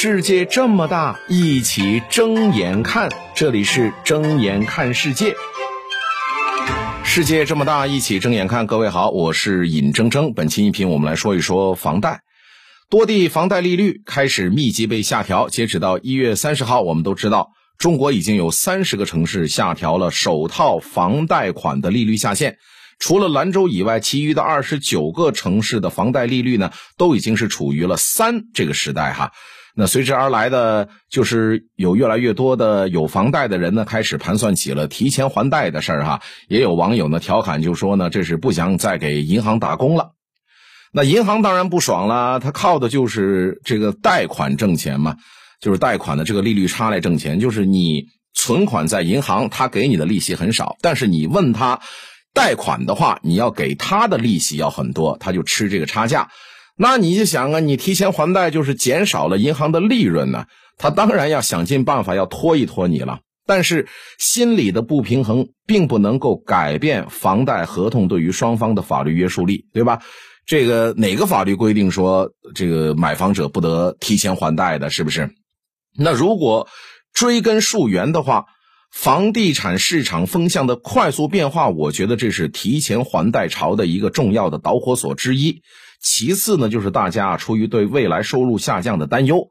世界这么大，一起睁眼看。这里是睁眼看世界。世界这么大，一起睁眼看。各位好，我是尹铮铮。本期音频我们来说一说房贷。多地房贷利率开始密集被下调。截止到一月三十号，我们都知道，中国已经有三十个城市下调了首套房贷款的利率下限。除了兰州以外，其余的二十九个城市的房贷利率呢，都已经是处于了三这个时代哈。那随之而来的，就是有越来越多的有房贷的人呢，开始盘算起了提前还贷的事儿哈。也有网友呢调侃就说呢，这是不想再给银行打工了。那银行当然不爽了，他靠的就是这个贷款挣钱嘛，就是贷款的这个利率差来挣钱。就是你存款在银行，他给你的利息很少，但是你问他贷款的话，你要给他的利息要很多，他就吃这个差价。那你就想啊，你提前还贷就是减少了银行的利润呢，他当然要想尽办法要拖一拖你了。但是心理的不平衡并不能够改变房贷合同对于双方的法律约束力，对吧？这个哪个法律规定说这个买房者不得提前还贷的，是不是？那如果追根溯源的话，房地产市场风向的快速变化，我觉得这是提前还贷潮的一个重要的导火索之一。其次呢，就是大家出于对未来收入下降的担忧，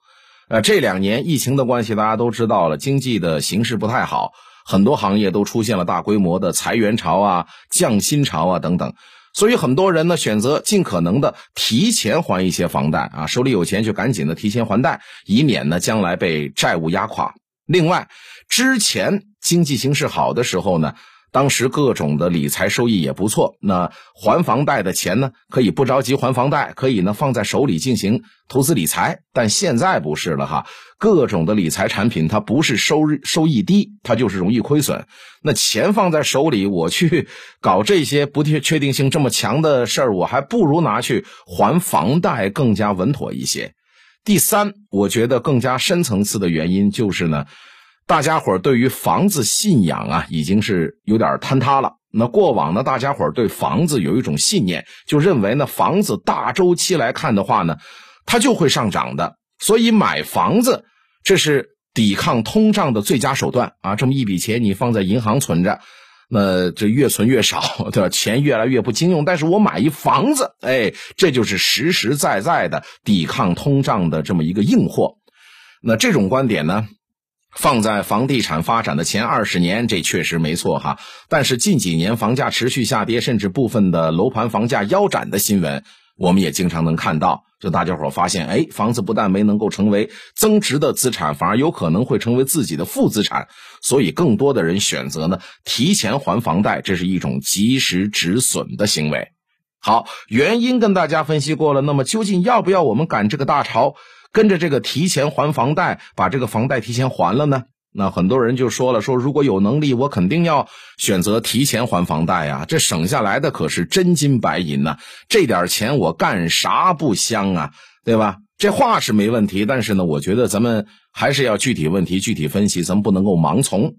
呃，这两年疫情的关系，大家都知道了，经济的形势不太好，很多行业都出现了大规模的裁员潮啊、降薪潮啊等等，所以很多人呢选择尽可能的提前还一些房贷啊，手里有钱就赶紧的提前还贷，以免呢将来被债务压垮。另外，之前经济形势好的时候呢。当时各种的理财收益也不错，那还房贷的钱呢，可以不着急还房贷，可以呢放在手里进行投资理财。但现在不是了哈，各种的理财产品它不是收收益低，它就是容易亏损。那钱放在手里，我去 搞这些不确确定性这么强的事儿，我还不如拿去还房贷更加稳妥一些。第三，我觉得更加深层次的原因就是呢。大家伙对于房子信仰啊，已经是有点坍塌了。那过往呢，大家伙对房子有一种信念，就认为呢，房子大周期来看的话呢，它就会上涨的。所以买房子，这是抵抗通胀的最佳手段啊！这么一笔钱你放在银行存着，那这越存越少，对吧？钱越来越不经用。但是我买一房子，哎，这就是实实在在的抵抗通胀的这么一个硬货。那这种观点呢？放在房地产发展的前二十年，这确实没错哈。但是近几年房价持续下跌，甚至部分的楼盘房价腰斩的新闻，我们也经常能看到。就大家伙发现，哎，房子不但没能够成为增值的资产，反而有可能会成为自己的负资产。所以，更多的人选择呢提前还房贷，这是一种及时止损的行为。好，原因跟大家分析过了，那么究竟要不要我们赶这个大潮？跟着这个提前还房贷，把这个房贷提前还了呢？那很多人就说了，说如果有能力，我肯定要选择提前还房贷呀，这省下来的可是真金白银呢，这点钱我干啥不香啊，对吧？这话是没问题，但是呢，我觉得咱们还是要具体问题具体分析，咱们不能够盲从。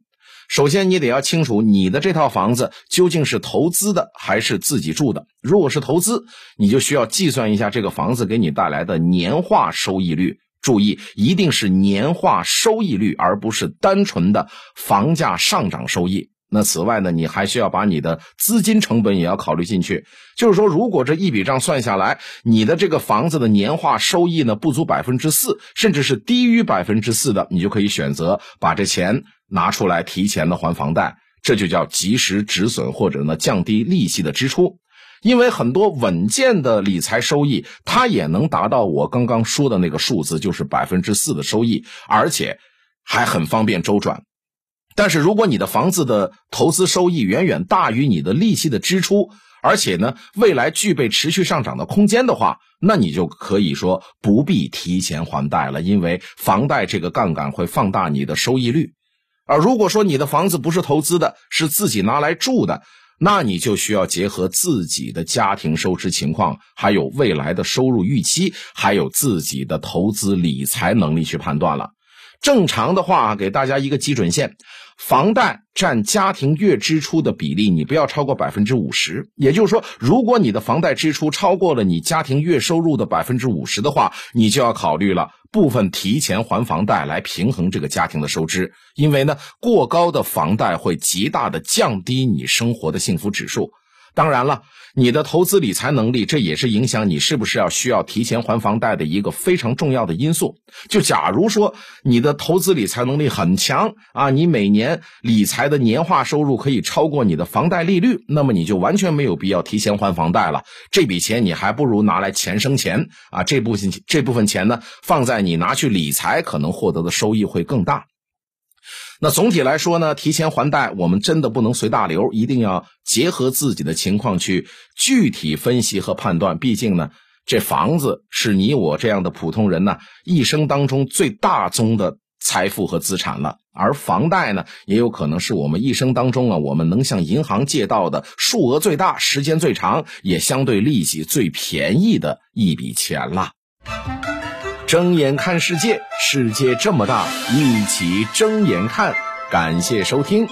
首先，你得要清楚你的这套房子究竟是投资的还是自己住的。如果是投资，你就需要计算一下这个房子给你带来的年化收益率。注意，一定是年化收益率，而不是单纯的房价上涨收益。那此外呢，你还需要把你的资金成本也要考虑进去。就是说，如果这一笔账算下来，你的这个房子的年化收益呢不足百分之四，甚至是低于百分之四的，你就可以选择把这钱拿出来提前的还房贷，这就叫及时止损，或者呢降低利息的支出。因为很多稳健的理财收益，它也能达到我刚刚说的那个数字，就是百分之四的收益，而且还很方便周转。但是，如果你的房子的投资收益远远大于你的利息的支出，而且呢，未来具备持续上涨的空间的话，那你就可以说不必提前还贷了，因为房贷这个杠杆会放大你的收益率。而如果说你的房子不是投资的，是自己拿来住的，那你就需要结合自己的家庭收支情况，还有未来的收入预期，还有自己的投资理财能力去判断了。正常的话，给大家一个基准线，房贷占家庭月支出的比例，你不要超过百分之五十。也就是说，如果你的房贷支出超过了你家庭月收入的百分之五十的话，你就要考虑了部分提前还房贷来平衡这个家庭的收支。因为呢，过高的房贷会极大的降低你生活的幸福指数。当然了，你的投资理财能力，这也是影响你是不是要需要提前还房贷的一个非常重要的因素。就假如说你的投资理财能力很强啊，你每年理财的年化收入可以超过你的房贷利率，那么你就完全没有必要提前还房贷了。这笔钱你还不如拿来钱生钱啊，这部分这部分钱呢，放在你拿去理财，可能获得的收益会更大。那总体来说呢，提前还贷，我们真的不能随大流，一定要结合自己的情况去具体分析和判断。毕竟呢，这房子是你我这样的普通人呢一生当中最大宗的财富和资产了，而房贷呢，也有可能是我们一生当中啊，我们能向银行借到的数额最大、时间最长，也相对利息最便宜的一笔钱了。睁眼看世界，世界这么大，一起睁眼看。感谢收听。